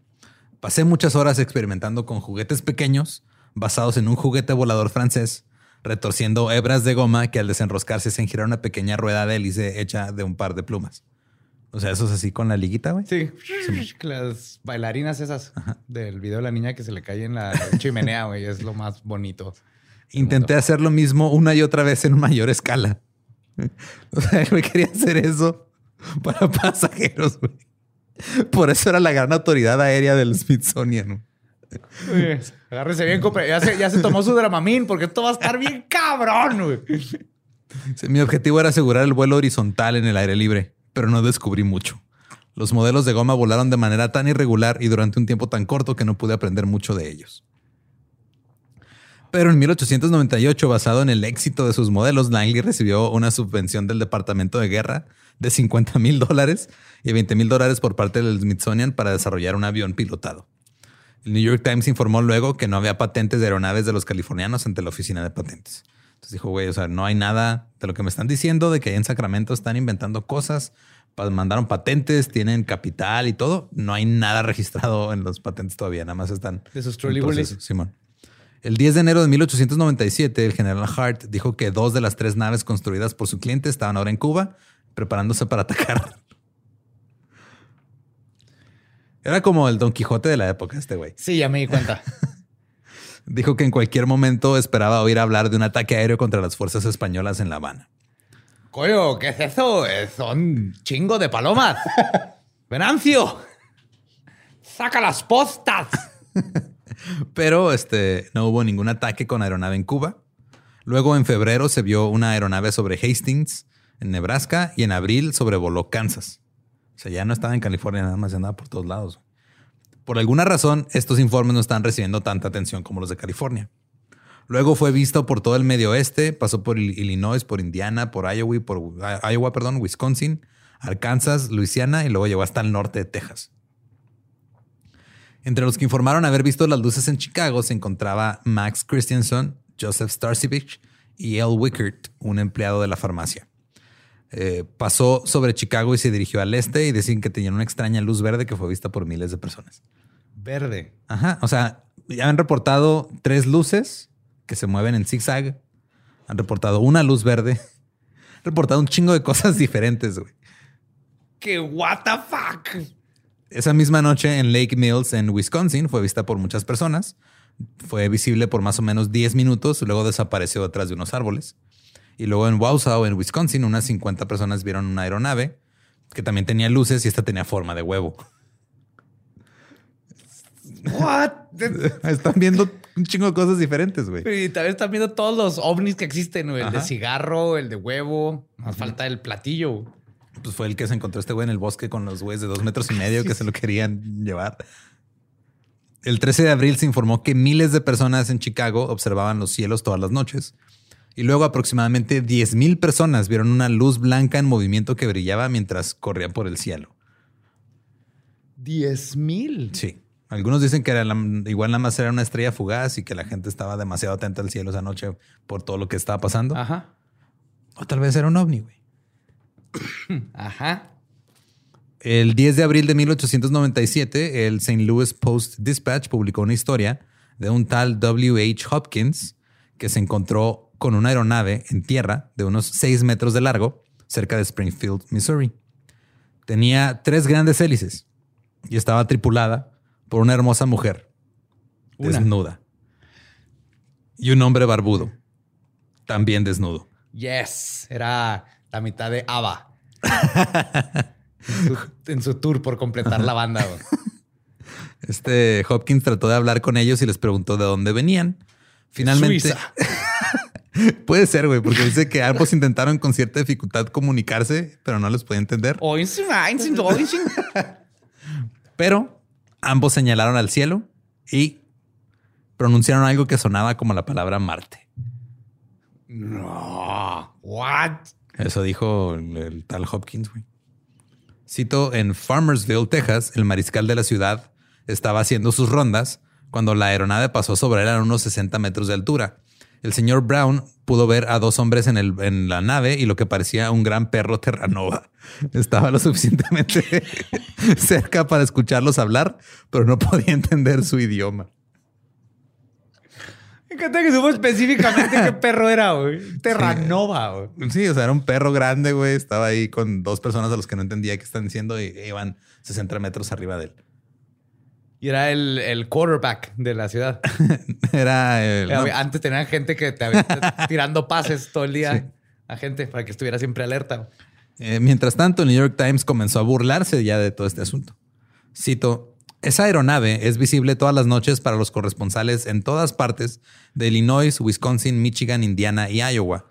Pasé muchas horas experimentando con juguetes pequeños basados en un juguete volador francés, retorciendo hebras de goma que al desenroscarse se gira una pequeña rueda de hélice hecha de un par de plumas. O sea, eso es así con la liguita, güey. Sí, [LAUGHS] las bailarinas esas del video de la niña que se le cae en la chimenea, [LAUGHS] güey, es lo más bonito. Intenté hacer lo mismo una y otra vez en mayor escala. [LAUGHS] O sea, güey quería hacer eso para pasajeros, güey. [LAUGHS] Por eso era la gran autoridad aérea del Smithsonian. Oye, Agárrese bien. Ya se, ya se tomó su dramamín porque esto va a estar bien cabrón, güey. Mi objetivo era asegurar el vuelo horizontal en el aire libre, pero no descubrí mucho. Los modelos de goma volaron de manera tan irregular y durante un tiempo tan corto que no pude aprender mucho de ellos. Pero en 1898, basado en el éxito de sus modelos, Langley recibió una subvención del Departamento de Guerra de 50 mil dólares y 20 mil dólares por parte del Smithsonian para desarrollar un avión pilotado. El New York Times informó luego que no había patentes de aeronaves de los californianos ante la oficina de patentes. Entonces dijo, güey, o sea, no hay nada de lo que me están diciendo de que en Sacramento están inventando cosas, mandaron patentes, tienen capital y todo. No hay nada registrado en los patentes todavía, nada más están De sus. Simón. El 10 de enero de 1897, el general Hart dijo que dos de las tres naves construidas por su cliente estaban ahora en Cuba, preparándose para atacar. Era como el Don Quijote de la época, este güey. Sí, ya me di cuenta. [LAUGHS] Dijo que en cualquier momento esperaba oír hablar de un ataque aéreo contra las fuerzas españolas en La Habana. Coño, ¿qué es eso? Eh, Son chingo de palomas. [LAUGHS] Venancio, saca las postas. [LAUGHS] Pero este, no hubo ningún ataque con aeronave en Cuba. Luego, en febrero, se vio una aeronave sobre Hastings, en Nebraska, y en abril sobrevoló Kansas. O sea, ya no estaba en California, nada más andaba por todos lados. Por alguna razón, estos informes no están recibiendo tanta atención como los de California. Luego fue visto por todo el medio oeste, pasó por Il- Illinois, por Indiana, por Iowa, por Iowa, perdón, Wisconsin, Arkansas, Luisiana y luego llegó hasta el norte de Texas. Entre los que informaron haber visto las luces en Chicago se encontraba Max Christianson, Joseph Starsevich y El Wickert, un empleado de la farmacia. Eh, pasó sobre Chicago y se dirigió al este y decían que tenían una extraña luz verde que fue vista por miles de personas. Verde. Ajá. O sea, ya han reportado tres luces que se mueven en zigzag. Han reportado una luz verde. [LAUGHS] Han reportado un chingo de cosas [LAUGHS] diferentes, güey. ¿Qué what the fuck? Esa misma noche en Lake Mills, en Wisconsin, fue vista por muchas personas. Fue visible por más o menos 10 minutos, luego desapareció detrás de unos árboles. Y luego en Wausau, en Wisconsin, unas 50 personas vieron una aeronave que también tenía luces y esta tenía forma de huevo. What? [LAUGHS] Están viendo un chingo de cosas diferentes, güey. Y también están viendo todos los ovnis que existen, güey. El de cigarro, el de huevo. Más falta el platillo. Pues fue el que se encontró este güey en el bosque con los güeyes de dos metros y medio que se lo [LAUGHS] querían llevar. El 13 de abril se informó que miles de personas en Chicago observaban los cielos todas las noches. Y luego aproximadamente 10 mil personas vieron una luz blanca en movimiento que brillaba mientras corría por el cielo. 10 mil. Sí. Algunos dicen que era la- igual nada más era una estrella fugaz y que la gente estaba demasiado atenta al cielo esa noche por todo lo que estaba pasando. Ajá. O tal vez era un ovni, güey. [COUGHS] Ajá. El 10 de abril de 1897, el St. Louis Post Dispatch publicó una historia de un tal W.H. Hopkins que se encontró con una aeronave en tierra de unos 6 metros de largo cerca de Springfield, Missouri. Tenía tres grandes hélices y estaba tripulada por una hermosa mujer Una. desnuda y un hombre barbudo también desnudo. Yes. Era la mitad de ABBA. en, su, en su tour por completar la banda. güey. Este Hopkins trató de hablar con ellos y les preguntó de dónde venían. Finalmente, Suiza. [LAUGHS] puede ser, güey, porque dice que ambos intentaron con cierta dificultad comunicarse, pero no les podía entender. Oinsin. Pero ambos señalaron al cielo y pronunciaron algo que sonaba como la palabra Marte. No. What? Eso dijo el, tal Hopkins, güey. Cito, en Farmersville, Texas, el mariscal de la ciudad estaba haciendo sus rondas cuando la aeronave pasó sobre él a unos 60 metros de altura. El señor Brown pudo ver a dos hombres en, el, en la nave y lo que parecía un gran perro terranova. [LAUGHS] Estaba lo suficientemente [LAUGHS] cerca para escucharlos hablar, pero no podía entender su idioma. Me encanta que supo específicamente qué [LAUGHS] perro era, güey. Terranova, güey. Sí, o sea, era un perro grande, güey. Estaba ahí con dos personas a los que no entendía qué están diciendo y iban 60 metros arriba de él. Y era el, el quarterback de la ciudad. [LAUGHS] Era el. no, Antes tenían gente que te [LAUGHS] tirando pases todo el día a gente para que estuviera siempre alerta. eh, mientras tanto, el New York Times comenzó a burlarse ya de todo este asunto. Cito: Esa aeronave es visible todas las noches para los corresponsales en todas partes de Illinois, Wisconsin, Michigan, Indiana y Iowa.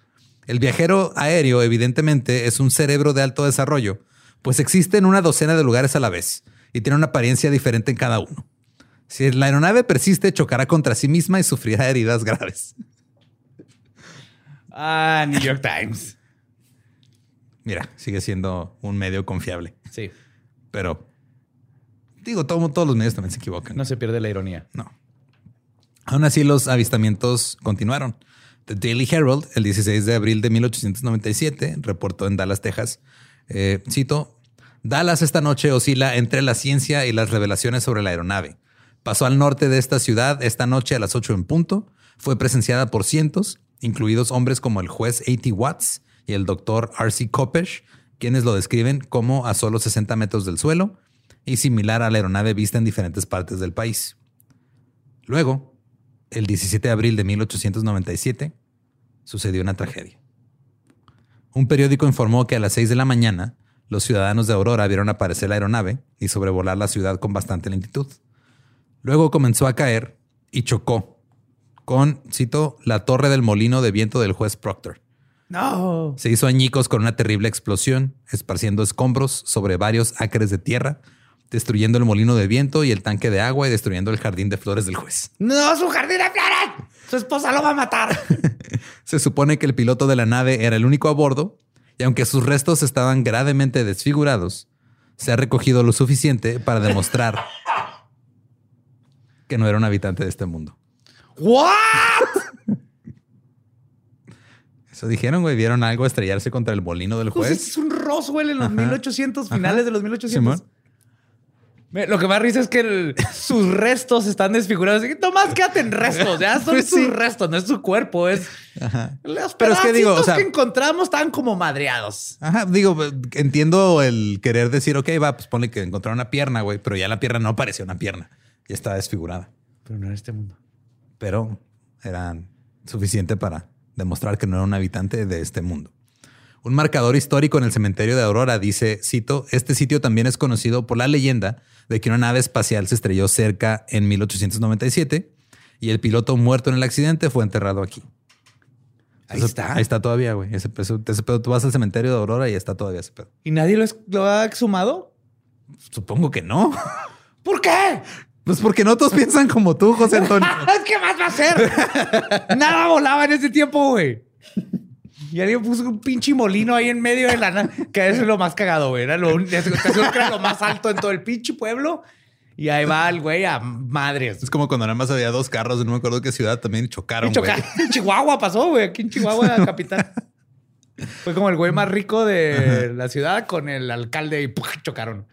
El viajero aéreo, evidentemente, es un cerebro de alto desarrollo, pues existe en una docena de lugares a la vez y tiene una apariencia diferente en cada uno. Si la aeronave persiste, chocará contra sí misma y sufrirá heridas graves. [LAUGHS] Ah, New York Times. Mira, sigue siendo un medio confiable. Sí. pero Digo, todo- todos los medios también se equivocan. No se pierde la ironía. No. Aún así, los avistamientos continuaron. The Daily Herald, el 16 de abril de 1897, reportó en Dallas, Texas, eh, cito, Dallas esta noche oscila entre la ciencia y las revelaciones sobre la aeronave. Pasó al norte de esta ciudad esta noche a las 8 en punto. Fue presenciada por cientos, incluidos hombres como el juez A.T. Watts y el doctor R.C. Kopesh, quienes lo describen como a solo 60 metros del suelo y similar a la aeronave vista en diferentes partes del país. Luego, el 17 de abril de 1897, sucedió una tragedia. Un periódico informó que a las 6 de la mañana, los ciudadanos de Aurora vieron aparecer la aeronave y sobrevolar la ciudad con bastante lentitud. Luego comenzó a caer y chocó con, cito, la torre del molino de viento del juez Proctor. No. Se hizo añicos con una terrible explosión, esparciendo escombros sobre varios acres de tierra, destruyendo el molino de viento y el tanque de agua y destruyendo el jardín de flores del juez. No, su jardín de flores. Su esposa lo va a matar. [LAUGHS] Se supone que el piloto de la nave era el único a bordo y aunque sus restos estaban gravemente desfigurados, se ha recogido lo suficiente para demostrar que no era un habitante de este mundo. ¿What? [LAUGHS] Eso dijeron, güey, vieron algo estrellarse contra el molino del Pues juez. es un Roswell en los Ajá. 1800, finales Ajá. de los 1800. Simón. Lo que más risa es que el- [LAUGHS] sus restos están desfigurados. Nomás quédate en restos. Ya son Pues sus sí. restos, no es su cuerpo. Es Ajá. los Pero es que digo, o sea- que encontramos estaban como madreados. Ajá, digo, entiendo el querer decir, ok, va, pues ponle que encontraron una pierna, güey, pero ya la pierna no parecía una pierna, ya estaba desfigurada. Pero no en este mundo. pero eran suficiente para demostrar que no era un habitante de este mundo. Un marcador histórico en el cementerio de Aurora dice, cito, este sitio también es conocido por la leyenda de que una nave espacial se estrelló cerca en 1897 y el piloto muerto en el accidente fue enterrado aquí. Ahí Eso- está. Ahí está todavía, güey. Ese, pedo- ese pedo, tú vas al cementerio de Aurora y está todavía ese pedo. ¿Y nadie lo, es- lo ha exhumado? Supongo que no. [LAUGHS] ¿Por qué? Pues porque no todos piensan como tú, José Antonio. [LAUGHS] ¿Qué más va a hacer? Nada volaba en ese tiempo, güey. Y alguien puso un pinche molino ahí en medio de la nada. Que eso es lo más cagado, güey. Era lo, te que era lo más alto en todo el pinche pueblo. Y ahí va el güey a madres. Es como cuando nada más había dos carros, no me acuerdo qué ciudad también chocaron. En [LAUGHS] Chihuahua pasó, güey. Aquí en Chihuahua, capital. Fue como el güey más rico de la ciudad con el alcalde y chocaron.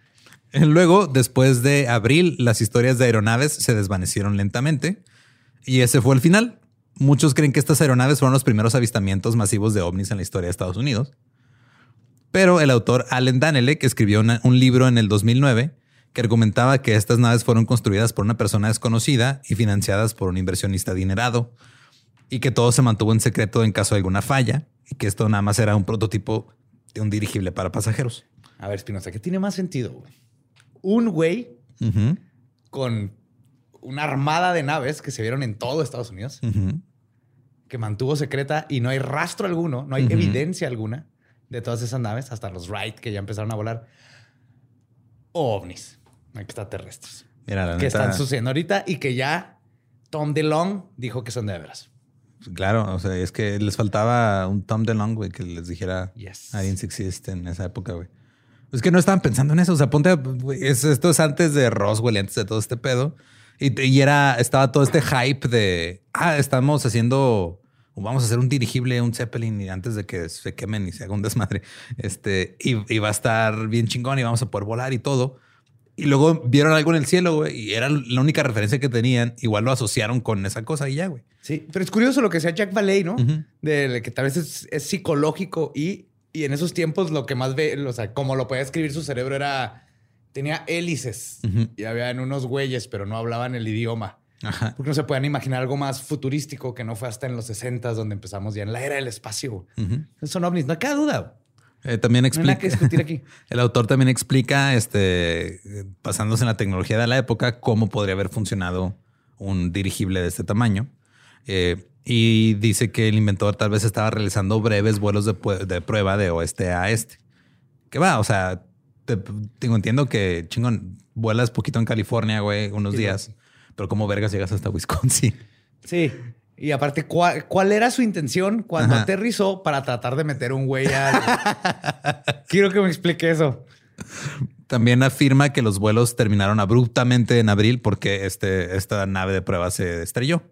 Luego, después de abril, las historias de aeronaves se desvanecieron lentamente y ese fue el final. Muchos creen que estas aeronaves fueron los primeros avistamientos masivos de ovnis en la historia de Estados Unidos. Pero el autor Allen Danelek escribió una- un libro en el 2009 que argumentaba que estas naves fueron construidas por una persona desconocida y financiadas por un inversionista adinerado y que todo se mantuvo en secreto en caso de alguna falla y que esto nada más era un prototipo de un dirigible para pasajeros. A ver, Espinosa, ¿qué tiene más sentido, güey? Un güey con una armada de naves que se vieron en todo Estados Unidos. Que mantuvo secreta y no hay rastro alguno, no hay evidencia alguna de todas esas naves, hasta los Wright que ya empezaron a volar, o ovnis extraterrestres, Mira, la que neta, están sucediendo ahorita y que ya Tom DeLong dijo que son de veras. Claro, o sea, es que les faltaba un Tom DeLonge, güey, que les dijera Yes. Aliens exist en esa época, güey. Es que no estaban pensando en eso. O sea, ponte, güey, es- esto es antes de Roswell, y antes de todo este pedo. Y, y era, estaba todo este hype de, ah, estamos haciendo, vamos a hacer un dirigible, un Zeppelin, y antes de que se quemen y se haga un desmadre, este, y, y va a estar bien chingón y vamos a poder volar y todo. Y luego vieron algo en el cielo, güey, y era la única referencia que tenían. Igual lo asociaron con esa cosa y ya, güey. Sí, pero es curioso lo que decía Jack Valley, ¿no? De que tal vez es, es psicológico y, y en esos tiempos lo que más ve, o sea, como lo podía escribir su cerebro era, tenía hélices Ujú. y habían unos güeyes, pero no hablaban el idioma. Ajá. Porque no se podían imaginar algo más futurístico que no fue hasta en los 60 donde empezamos ya en la era del espacio. Ujú. Son ovnis, no queda duda. Eh, también No explica. que discutir aquí. [LAUGHS] El autor también explica, este, basándose en la tecnología de la época, cómo podría haber funcionado un dirigible de este tamaño. Eh, y dice que el inventor tal vez estaba realizando breves vuelos de, de prueba de oeste a este. Que va, o sea, te- tengo entiendo que chingón, vuelas poquito en California, güey, unos Sí, días, pero como vergas llegas hasta Wisconsin. Sí. Y aparte, ¿cuál, cuál era su intención cuando Ajá. aterrizó para tratar de meter un güey al... [LAUGHS] Quiero que me explique eso. También afirma que los vuelos terminaron abruptamente en abril porque este, esta nave de prueba se estrelló.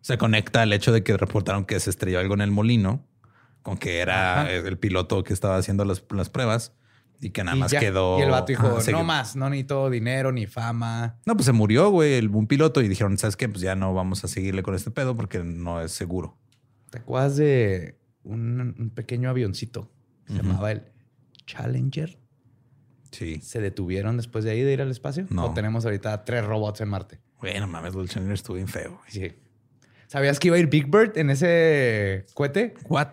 Se conecta al hecho de que reportaron que se estrelló algo en el molino, con que era Ajá. el piloto que estaba haciendo las, las pruebas y que nada Y más ya. quedó. Y el vato dijo, se- no más, no necesito dinero ni fama. No, pues se murió, güey, el- un piloto y dijeron, ¿sabes qué? Pues ya no vamos a seguirle con este pedo porque no es seguro. ¿Te acuerdas de un, un pequeño avioncito? Se Ujú. llamaba el Challenger. Sí. ¿Se detuvieron después de ahí de ir al espacio? No. ¿O tenemos ahorita tres robots en Marte? Bueno, mames, el Challenger estuvo bien feo. Sí. ¿Sabías que iba a ir Big Bird en ese cohete? ¿What?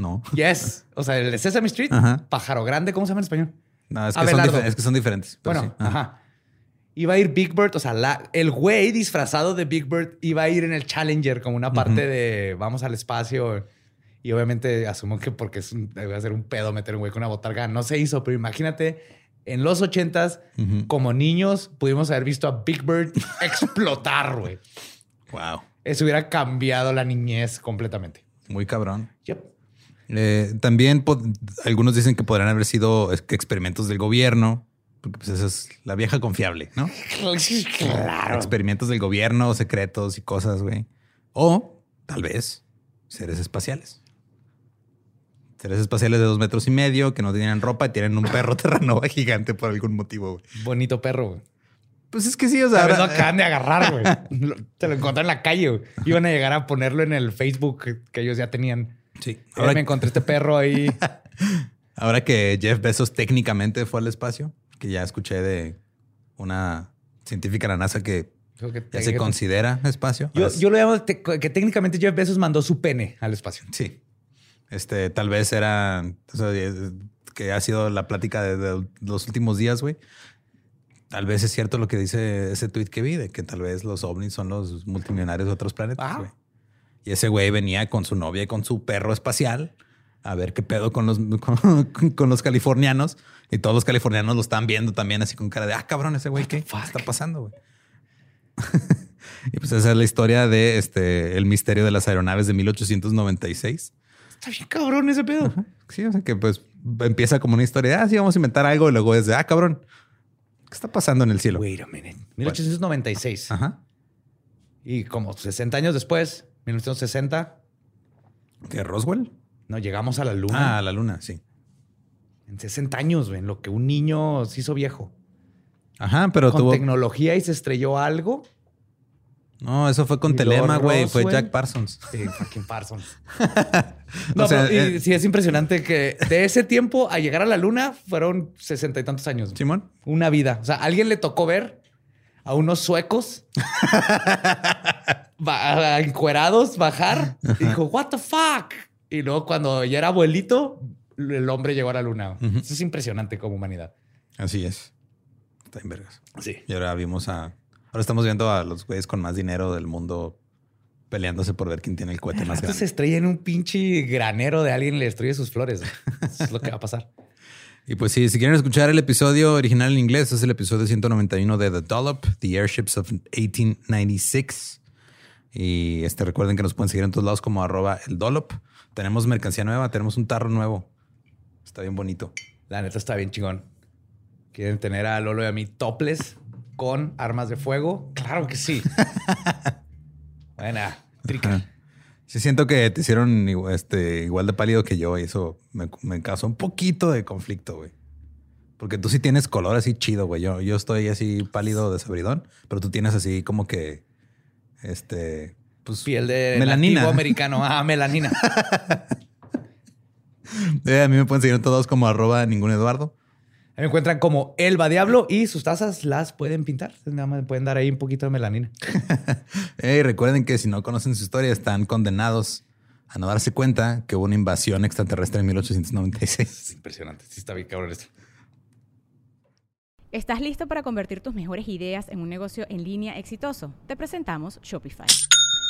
No. Yes. O sea, el de Sesame Street, Ajá. pájaro grande, ¿cómo se llama en español? No, es que, son, Abelardo. difer- es que son diferentes. Bueno, sí. ajá. Iba a ir Big Bird, o sea, la- el güey disfrazado de Big Bird iba a ir en el Challenger como una parte de vamos al espacio. Y obviamente asumo que porque es un, debe ser un pedo meter un güey con una botarga. No se hizo, pero imagínate, en los ochentas, Ujú. como niños, pudimos haber visto a Big Bird [LAUGHS] explotar, güey. Wow. Eso hubiera cambiado la niñez completamente. Muy cabrón. Yep. Eh, también algunos dicen que podrían haber sido experimentos del gobierno, porque pues esa es la vieja confiable, ¿no? [LAUGHS] Claro. Experimentos del gobierno, secretos y cosas, güey. O tal vez seres espaciales. Seres espaciales de dos metros y medio que no tienen ropa y tienen un perro [LAUGHS] terranova gigante por algún motivo, güey. Bonito perro, güey. Pues es que sí, o sea, vez lo ahora- acaban de agarrar, güey. [LAUGHS] Te lo encontré en la calle, güey. Iban a llegar a ponerlo en el Facebook que ellos ya tenían. Sí. Ahora me encontré este perro ahí. [LAUGHS] ahora que Jeff Bezos técnicamente fue al espacio, que ya escuché de una científica en la NASA que ya se considera espacio. yo, lo llamo que técnicamente Jeff Bezos mandó su pene al espacio. Sí. Este, tal vez era o sea, eh, que ha sido la plática de, de los últimos días, güey. Tal vez es cierto lo que dice ese tweet que vi, de que tal vez los ovnis son los multimillonarios de otros planetas, Ah. güey. Y ese güey venía con su novia y con su perro espacial a ver qué pedo con los, [LAUGHS] con, con los californianos. Y todos los californianos lo están viendo también así con cara de, ah, cabrón, ese güey, ¿qué está pasando, güey? [LAUGHS] y pues esa es la historia de este, el misterio de las aeronaves de 1896. Está bien cabrón ese pedo. Sí, o sea que pues empieza como una historia de, ah, sí, vamos a inventar algo y luego es de, ah, cabrón, ¿qué está pasando en el cielo? Wait a minute. 1896. Ajá. Y como 60 años después, 1960, ¿Qué, Roswell? no llegamos a la luna. Ah, a la luna, sí. En 60 años, güey, en lo que un niño se hizo viejo. Ajá, pero Con tuvo... tecnología y se estrelló algo. No, eso fue con Y Telema, güey. Fue. Jack Parsons. Sí, fucking Parsons. [LAUGHS] no, O sea, pero, y eh, sí es impresionante que de ese tiempo a llegar a la luna fueron sesenta y tantos años. Simón. Una vida. O sea, alguien le tocó ver a unos suecos [LAUGHS] encuerados bajar y dijo, what the fuck? Y luego cuando ya era abuelito, el hombre llegó a la luna. Eso es impresionante como humanidad. Así es. Está en vergas. Sí. Y ahora vimos a... Ahora estamos viendo a los güeyes con más dinero del mundo peleándose por ver quién tiene el cohete más Esto se grande. estrella en un pinche granero de alguien y le destruye sus flores. Eso [LAUGHS] es lo que va a pasar. Y pues sí, si quieren escuchar el episodio original en inglés, es el episodio 191 de The Dollop, The Airships of 1896. Y este, recuerden que nos pueden seguir en todos lados como arroba el Dollop. Tenemos mercancía nueva, tenemos un tarro nuevo. Está bien bonito. La neta está bien chingón. ¿Quieren tener a Lolo y a mí topless con armas de fuego? Claro que sí. [LAUGHS] Buena. Trica. Sí, siento que te hicieron igu- este, igual de pálido que yo y eso me, me causó un poquito de conflicto, güey. Porque tú sí tienes color así chido, güey. Yo, yo estoy así pálido de sabridón, pero tú tienes así como que, este, pues... Piel de Melanina. [LAUGHS] americano. Ah, melanina. Eh, a mí me pueden seguir en todos como arroba ningún Eduardo. Me encuentran como Elba Diablo y sus tazas las pueden pintar. Nada más pueden dar ahí un poquito de melanina. [LAUGHS] Eh, recuerden que si no conocen su historia, están condenados a no darse cuenta que hubo una invasión extraterrestre en 1896. Es impresionante. Sí, está bien cabrón esto. ¿Estás listo para convertir tus mejores ideas en un negocio en línea exitoso? Te presentamos Shopify.